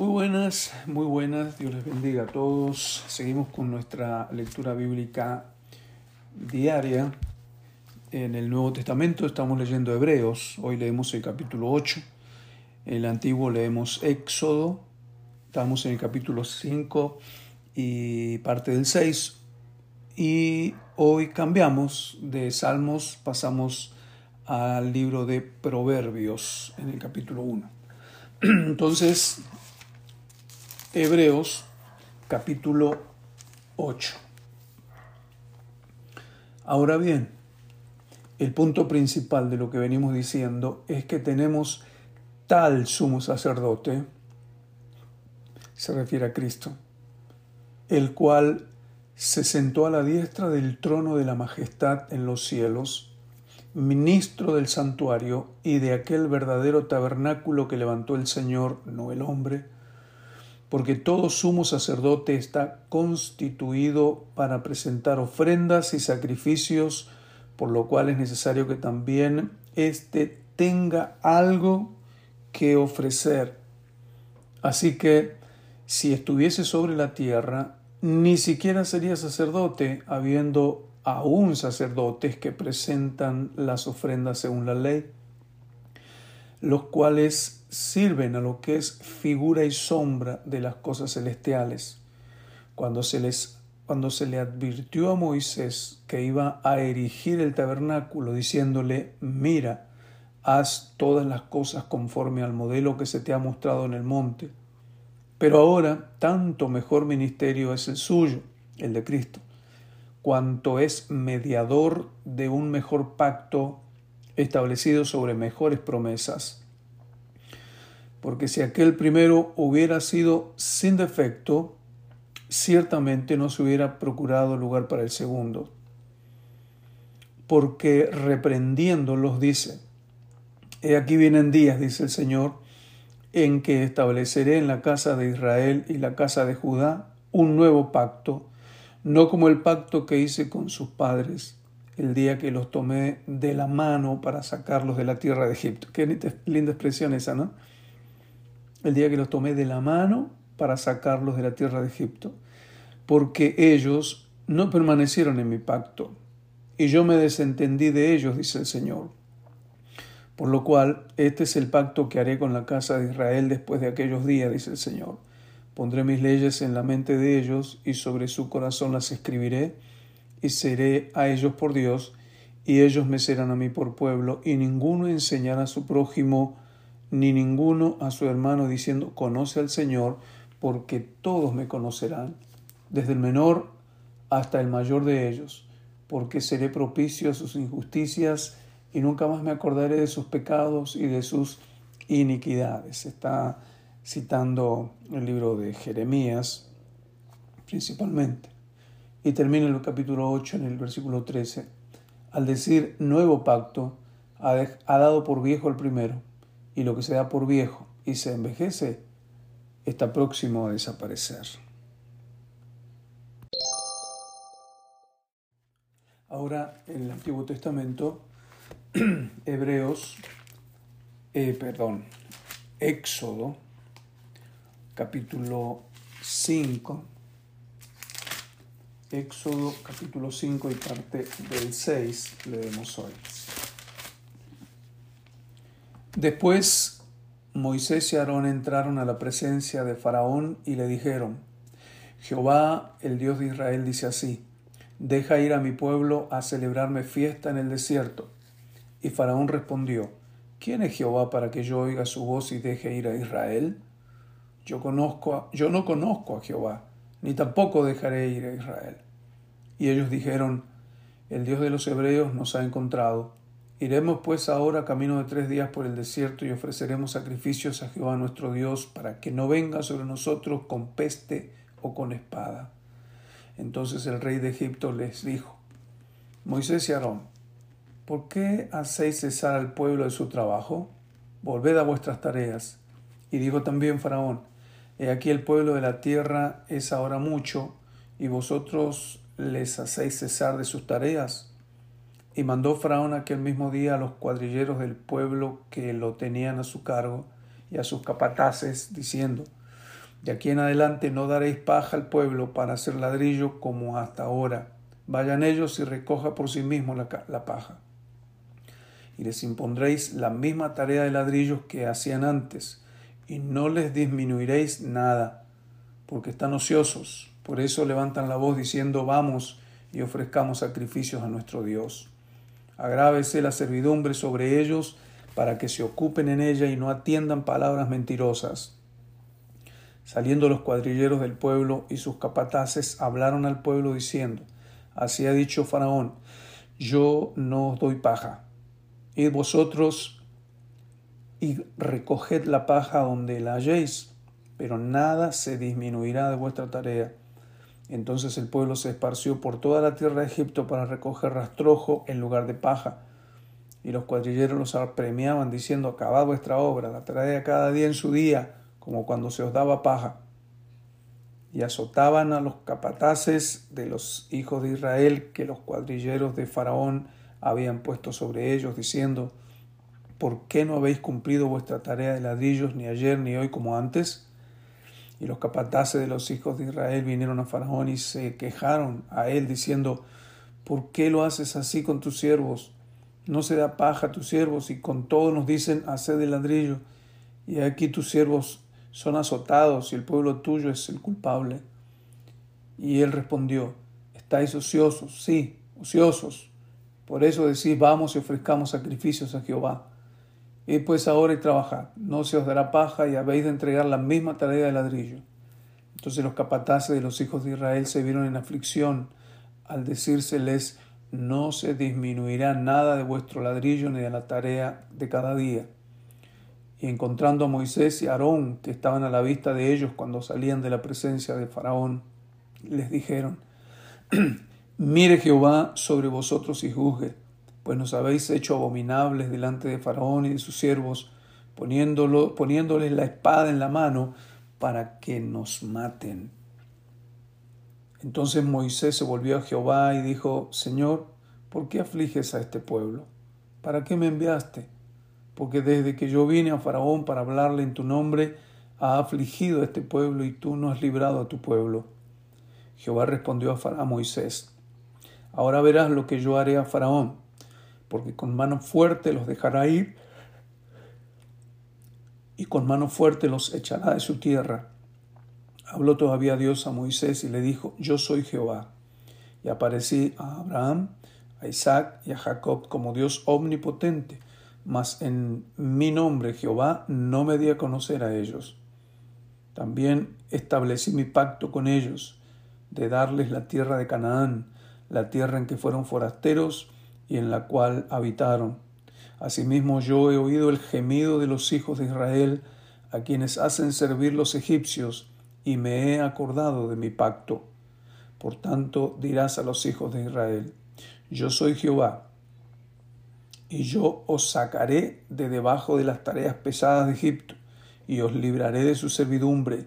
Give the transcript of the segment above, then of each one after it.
Muy buenas, muy buenas, Dios les bendiga a todos. Seguimos con nuestra lectura bíblica diaria. En el Nuevo Testamento estamos leyendo Hebreos, hoy leemos el capítulo 8, en el Antiguo leemos Éxodo, estamos en el capítulo 5 y parte del 6, y hoy cambiamos de Salmos, pasamos al libro de Proverbios en el capítulo 1. Entonces, Hebreos capítulo 8. Ahora bien, el punto principal de lo que venimos diciendo es que tenemos tal sumo sacerdote, se refiere a Cristo, el cual se sentó a la diestra del trono de la majestad en los cielos, ministro del santuario y de aquel verdadero tabernáculo que levantó el Señor, no el hombre, porque todo sumo sacerdote está constituido para presentar ofrendas y sacrificios, por lo cual es necesario que también éste tenga algo que ofrecer. Así que, si estuviese sobre la tierra, ni siquiera sería sacerdote, habiendo aún sacerdotes que presentan las ofrendas según la ley, los cuales sirven a lo que es figura y sombra de las cosas celestiales. Cuando se les cuando se le advirtió a Moisés que iba a erigir el tabernáculo, diciéndole, mira, haz todas las cosas conforme al modelo que se te ha mostrado en el monte. Pero ahora, tanto mejor ministerio es el suyo, el de Cristo, cuanto es mediador de un mejor pacto establecido sobre mejores promesas. Porque si aquel primero hubiera sido sin defecto, ciertamente no se hubiera procurado lugar para el segundo. Porque reprendiéndolos dice, He aquí vienen días, dice el Señor, en que estableceré en la casa de Israel y la casa de Judá un nuevo pacto, no como el pacto que hice con sus padres el día que los tomé de la mano para sacarlos de la tierra de Egipto. Qué linda expresión esa, ¿no? El día que los tomé de la mano para sacarlos de la tierra de Egipto, porque ellos no permanecieron en mi pacto, y yo me desentendí de ellos, dice el Señor. Por lo cual, este es el pacto que haré con la casa de Israel después de aquellos días, dice el Señor. Pondré mis leyes en la mente de ellos, y sobre su corazón las escribiré, y seré a ellos por Dios, y ellos me serán a mí por pueblo, y ninguno enseñará a su prójimo, ni ninguno a su hermano, diciendo, conoce al Señor, porque todos me conocerán, desde el menor hasta el mayor de ellos, porque seré propicio a sus injusticias, y nunca más me acordaré de sus pecados y de sus iniquidades. Está citando el libro de Jeremías, principalmente. Y termina el capítulo 8 en el versículo 13. Al decir nuevo pacto, ha, dado por viejo el primero, y lo que se da por viejo y se envejece está próximo a desaparecer. Ahora, en el Antiguo Testamento, Hebreos, eh, perdón, Éxodo, capítulo 5, Éxodo capítulo 5 y parte del 6 leemos hoy. Después Moisés y Aarón entraron a la presencia de Faraón y le dijeron, Jehová, el Dios de Israel, dice así, deja ir a mi pueblo a celebrarme fiesta en el desierto. Y Faraón respondió, ¿quién es Jehová para que yo oiga su voz y deje ir a Israel? Yo, conozco yo no conozco a Jehová ni tampoco dejaré ir a Israel. Y ellos dijeron, el Dios de los hebreos nos ha encontrado. Iremos pues ahora camino de tres días por el desierto y ofreceremos sacrificios a Jehová nuestro Dios para que no venga sobre nosotros con peste o con espada. Entonces el rey de Egipto les dijo, Moisés y Aarón, ¿por qué hacéis cesar al pueblo de su trabajo? Volved a vuestras tareas. Y dijo también Faraón, He aquí el pueblo de la tierra es ahora mucho, y vosotros les hacéis cesar de sus tareas. Y mandó Faraón aquel mismo día a los cuadrilleros del pueblo que lo tenían a su cargo y a sus capataces, diciendo, De aquí en adelante no daréis paja al pueblo para hacer ladrillo como hasta ahora. Vayan ellos y recoja por sí mismos la, la paja. Y les impondréis la misma tarea de ladrillos que hacían antes, y no les disminuiréis nada, porque están ociosos. Por eso levantan la voz diciendo, vamos y ofrezcamos sacrificios a nuestro Dios. Agrávese la servidumbre sobre ellos para que se ocupen en ella y no atiendan palabras mentirosas. Saliendo los cuadrilleros del pueblo y sus capataces hablaron al pueblo diciendo, Así ha dicho Faraón, yo no os doy paja. Id vosotros y recoged la paja donde la halléis, pero nada se disminuirá de vuestra tarea. Entonces el pueblo se esparció por toda la tierra de Egipto para recoger rastrojo en lugar de paja. Y los cuadrilleros los apremiaban diciendo, acabad vuestra obra, la traed cada día en su día, como cuando se os daba paja. Y azotaban a los capataces de los hijos de Israel que los cuadrilleros de Faraón habían puesto sobre ellos, diciendo, ¿por qué no habéis cumplido vuestra tarea de ladrillos ni ayer ni hoy como antes? Y los capataces de los hijos de Israel vinieron a Faraón y se quejaron a él, diciendo, ¿por qué lo haces así con tus siervos? No se da paja a tus siervos y con todo nos dicen, haced de ladrillo. Y aquí tus siervos son azotados y el pueblo tuyo es el culpable. Y él respondió, estáis ociosos, sí, ociosos. Por eso decís, vamos y ofrezcamos sacrificios a Jehová. Y pues ahora y trabajad, no se os dará paja y habéis de entregar la misma tarea de ladrillo. Entonces los capataces de los hijos de Israel se vieron en aflicción al decírseles, no se disminuirá nada de vuestro ladrillo ni de la tarea de cada día. Y encontrando a Moisés y Aarón, que estaban a la vista de ellos cuando salían de la presencia de Faraón, les dijeron, Mire Jehová sobre vosotros y juzgue pues nos habéis hecho abominables delante de Faraón y de sus siervos, poniéndolo, poniéndoles la espada en la mano para que nos maten. Entonces Moisés se volvió a Jehová y dijo, Señor, ¿por qué afliges a este pueblo? ¿Para qué me enviaste? Porque desde que yo vine a Faraón para hablarle en tu nombre, ha afligido a este pueblo y tú no has librado a tu pueblo. Jehová respondió a, a Moisés, Ahora verás lo que yo haré a Faraón porque con mano fuerte los dejará ir y con mano fuerte los echará de su tierra. Habló todavía Dios a Moisés y le dijo, yo soy Jehová. Y aparecí a Abraham, a Isaac y a Jacob como Dios omnipotente, mas en mi nombre Jehová no me di a conocer a ellos. También establecí mi pacto con ellos, de darles la tierra de Canaán, la tierra en que fueron forasteros, y en la cual habitaron. Asimismo yo he oído el gemido de los hijos de Israel, a quienes hacen servir los egipcios, y me he acordado de mi pacto. Por tanto dirás a los hijos de Israel, yo soy Jehová, y yo os sacaré de debajo de las tareas pesadas de Egipto, y os libraré de su servidumbre,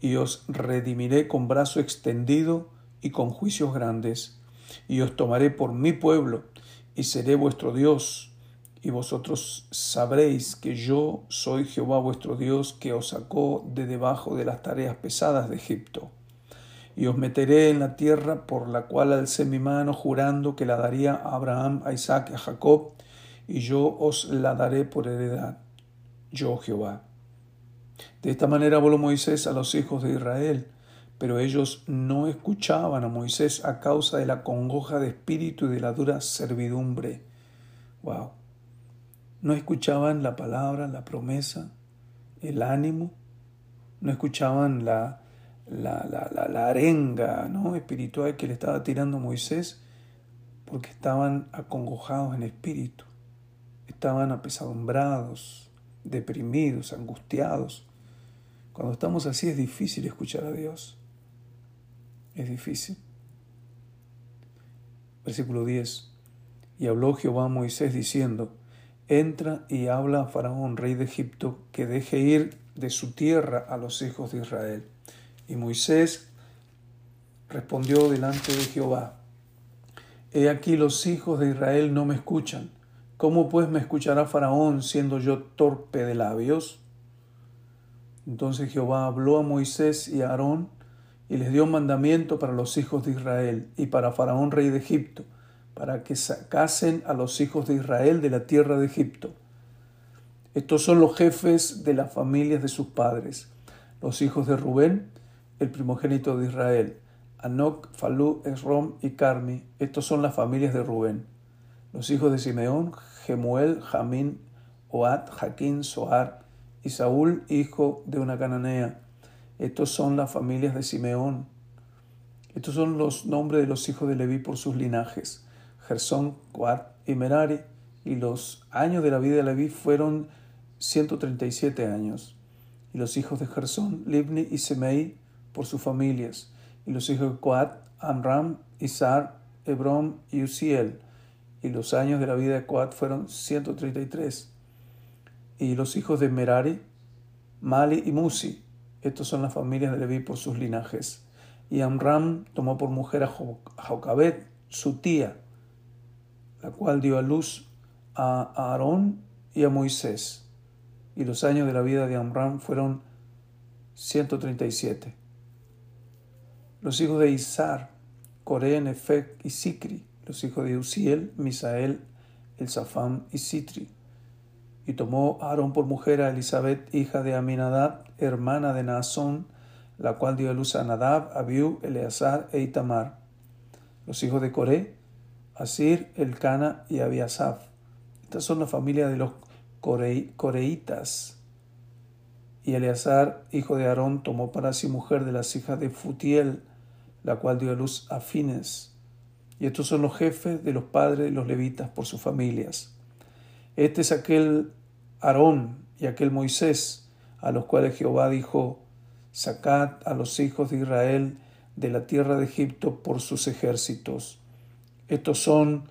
y os redimiré con brazo extendido y con juicios grandes, y os tomaré por mi pueblo, y seré vuestro Dios, y vosotros sabréis que yo soy Jehová vuestro Dios, que os sacó de debajo de las tareas pesadas de Egipto. Y os meteré en la tierra por la cual alcé mi mano, jurando que la daría a Abraham, a Isaac y a Jacob, y yo os la daré por heredad, yo Jehová. De esta manera voló Moisés a los hijos de Israel, pero ellos no escuchaban a Moisés a causa de la congoja de espíritu y de la dura servidumbre. Wow. No escuchaban la palabra, la promesa, el ánimo, no escuchaban la, la, la, la, arenga ¿no? espiritual que le estaba tirando Moisés, porque estaban acongojados en espíritu, estaban apesadumbrados, deprimidos, angustiados. Cuando estamos así es difícil escuchar a Dios. Es difícil. Versículo 10. Y habló Jehová a Moisés diciendo, Entra y habla a Faraón, rey de Egipto, que deje ir de su tierra a los hijos de Israel. Y Moisés respondió delante de Jehová, He aquí los hijos de Israel no me escuchan. ¿Cómo pues me escuchará Faraón siendo yo torpe de labios? Entonces Jehová habló a Moisés y a Aarón y les dio mandamiento para los hijos de Israel y para Faraón rey de Egipto, para que sacasen a los hijos de Israel de la tierra de Egipto. Estos son los jefes de las familias de sus padres, los hijos de Rubén, el primogénito de Israel, Anoc, Falú, Esrom y Carmi. Estos son las familias de Rubén. Los hijos de Simeón, Gemuel, Jamín, Oat, Jaquín, Soar y Saúl, hijo de una cananea. Estos son las familias de Simeón. Estos son los nombres de los hijos de Leví por sus linajes. Gersón, Coat y Merari. Y los años de la vida de Leví fueron 137 años. Y los hijos de Gersón, Libni y Semei por sus familias. Y los hijos de Coat, Amram, Isar, Hebrón y Uziel. Y los años de la vida de Coat fueron 133 y los hijos de Merari, Mali y Musi. Estos son las familias de Leví por sus linajes. Y Amram tomó por mujer a Jocabet, su tía, la cual dio a luz a Aarón y a Moisés. Y los años de la vida de Amram fueron 137. Los hijos de Isar, Coré, Nefec y Sicri. Los hijos de Uziel, Misael, Elzafam y Sitri y tomó Aarón por mujer a Elizabeth, hija de Aminadab, hermana de Naasón, la cual dio a luz a Nadab, Abiú, Eleazar e Itamar. Los hijos de Coré, Asir, Elcana y Abiasaf. Estas son las familias de los coreitas. Y Eleazar, hijo de Aarón, tomó para sí mujer de las hijas de Futiel, la cual dio a luz a Fines. Y estos son los jefes de los padres de los levitas por sus familias. Este es aquel Aarón y aquel Moisés, a los cuales Jehová dijo, sacad a los hijos de Israel de la tierra de Egipto por sus ejércitos. Estos son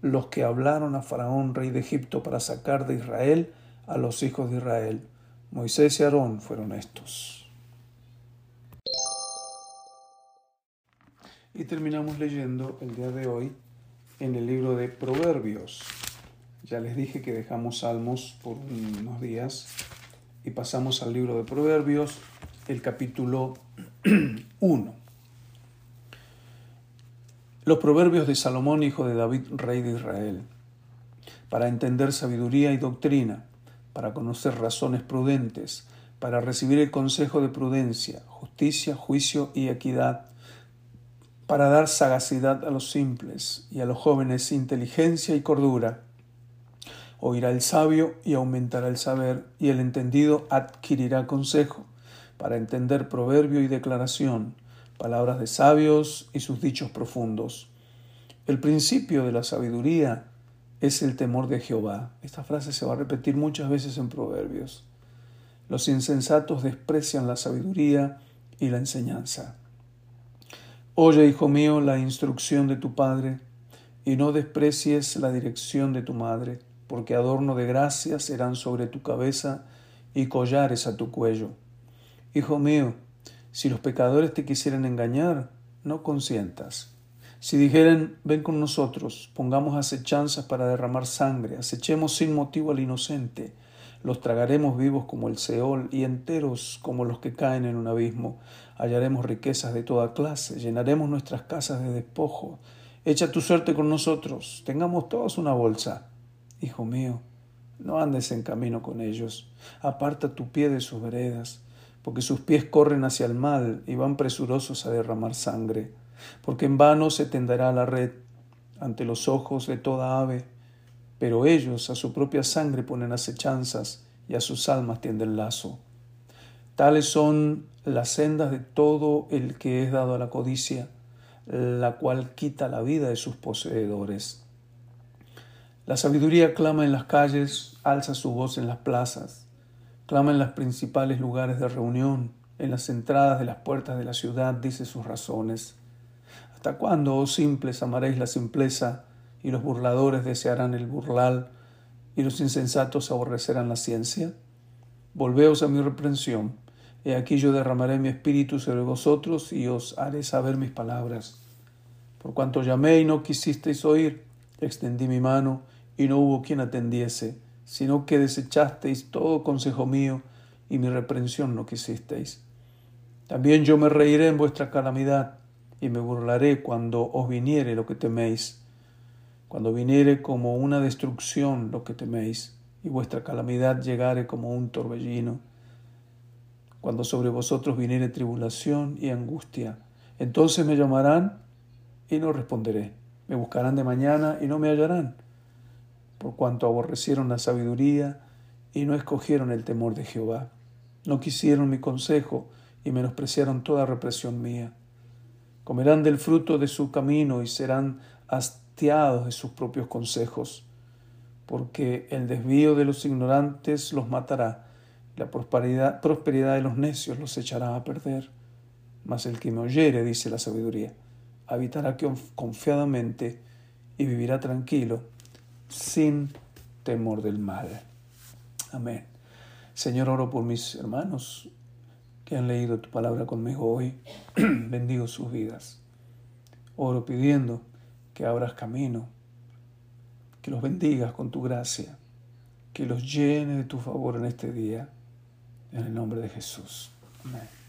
los que hablaron a Faraón, rey de Egipto, para sacar de Israel a los hijos de Israel. Moisés y Aarón fueron estos. Y terminamos leyendo el día de hoy en el libro de Proverbios. Ya les dije que dejamos Salmos por unos días y pasamos al libro de Proverbios, el capítulo 1. Los proverbios de Salomón, hijo de David, rey de Israel, para entender sabiduría y doctrina, para conocer razones prudentes, para recibir el consejo de prudencia, justicia, juicio y equidad, para dar sagacidad a los simples y a los jóvenes inteligencia y cordura Oirá el sabio y aumentará el saber, y el entendido adquirirá consejo, para entender proverbio y declaración, palabras de sabios y sus dichos profundos. El principio de la sabiduría es el temor de Jehová. Esta frase se va a repetir muchas veces en proverbios. Los insensatos desprecian la sabiduría y la enseñanza. Oye, hijo mío, la instrucción de tu padre, y no desprecies la dirección de tu madre porque adorno de gracia serán sobre tu cabeza y collares a tu cuello. Hijo mío, si los pecadores te quisieran engañar, no consientas. Si dijeren, ven con nosotros, pongamos acechanzas para derramar sangre, acechemos sin motivo al inocente, los tragaremos vivos como el Seol y enteros como los que caen en un abismo, hallaremos riquezas de toda clase, llenaremos nuestras casas de despojo. Echa tu suerte con nosotros, tengamos todos una bolsa. Hijo mío, no andes en camino con ellos, aparta tu pie de sus veredas, porque sus pies corren hacia el mal y van presurosos a derramar sangre, porque en vano se tenderá la red ante los ojos de toda ave, pero ellos a su propia sangre ponen acechanzas y a sus almas tienden lazo. Tales son las sendas de todo el que es dado a la codicia, la cual quita la vida de sus poseedores. La sabiduría clama en las calles, alza su voz en las plazas, clama en los principales lugares de reunión, en las entradas de las puertas de la ciudad, dice sus razones. ¿Hasta cuándo, oh simples, amaréis la simpleza, y los burladores desearán el burlal, y los insensatos aborrecerán la ciencia? Volveos a mi reprensión, he aquí yo derramaré mi espíritu sobre vosotros, y os haré saber mis palabras. Por cuanto llamé y no quisisteis oír, extendí mi mano, y no hubo quien atendiese, sino que desechasteis todo consejo mío y mi reprensión no quisisteis. También yo me reiré en vuestra calamidad y me burlaré cuando os viniere lo que teméis, cuando viniere como una destrucción lo que teméis, y vuestra calamidad llegare como un torbellino, cuando sobre vosotros viniere tribulación y angustia. Entonces me llamarán y no responderé. Me buscarán de mañana y no me hallarán, por cuanto aborrecieron la sabiduría y no escogieron el temor de Jehová. No quisieron mi consejo y menospreciaron toda represión mía. Comerán del fruto de su camino y serán hastiados de sus propios consejos, porque el desvío de los ignorantes los matará, la prosperidad, prosperidad de los necios los echará a perder. Mas el que me oyere, dice la sabiduría, habitará confiadamente y vivirá tranquilo, sin temor del mal. Amén. Señor, oro por mis hermanos que han leído tu palabra conmigo hoy. Bendigo sus vidas. Oro pidiendo que abras camino, que los bendigas con tu gracia, que los llene de tu favor en este día. En el nombre de Jesús. Amén.